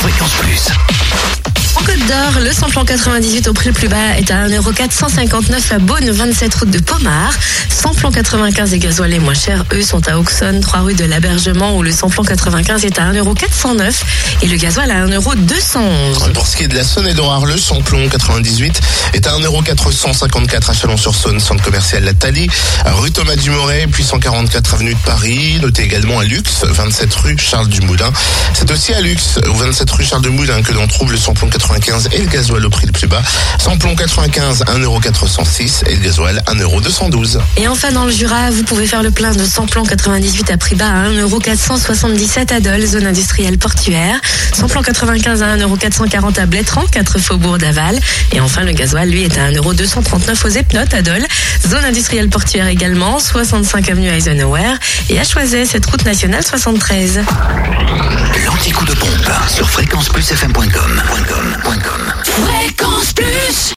Fréquence Plus. En Côte d'Or, le samplon 98 au prix le plus bas est à 1,459€ à Beaune, 27 route de Pomard. Samplon 95 et gasoil les moins chers, eux, sont à Auxonne, 3 rue de l'Abergement, où le samplon 95 est à 1,409€ et le gasoil à 1,211€. Pour ce qui est de la Saône et d'Orare, le samplon 98 est à 1,454€ à Chalon-sur-Saône, centre commercial La Thalie, rue Thomas Dumoret, puis 144 avenue de Paris. Notez également à Lux, 27 rue Charles Dumoulin. C'est aussi à Lux, au 27 rue Charles Dumoulin, que l'on trouve le samplon 95 et le gasoil au prix le plus bas. Samplon 95, 1,406€ et le gasoil 1,212€. Et enfin, dans le Jura, vous pouvez faire le plein de samplon 98 à prix bas à 1,477€ à Dole, zone industrielle portuaire. Samplon 95 à 1,440€ à Blétran, 4 faubourg d'Aval. Et enfin, le gasoil, lui, est à 1,239€ aux Epnotes à Dole, zone industrielle portuaire également, 65 avenue Eisenhower. Et à Choiset, cette route nationale 73. L'anticoup de pompe sur.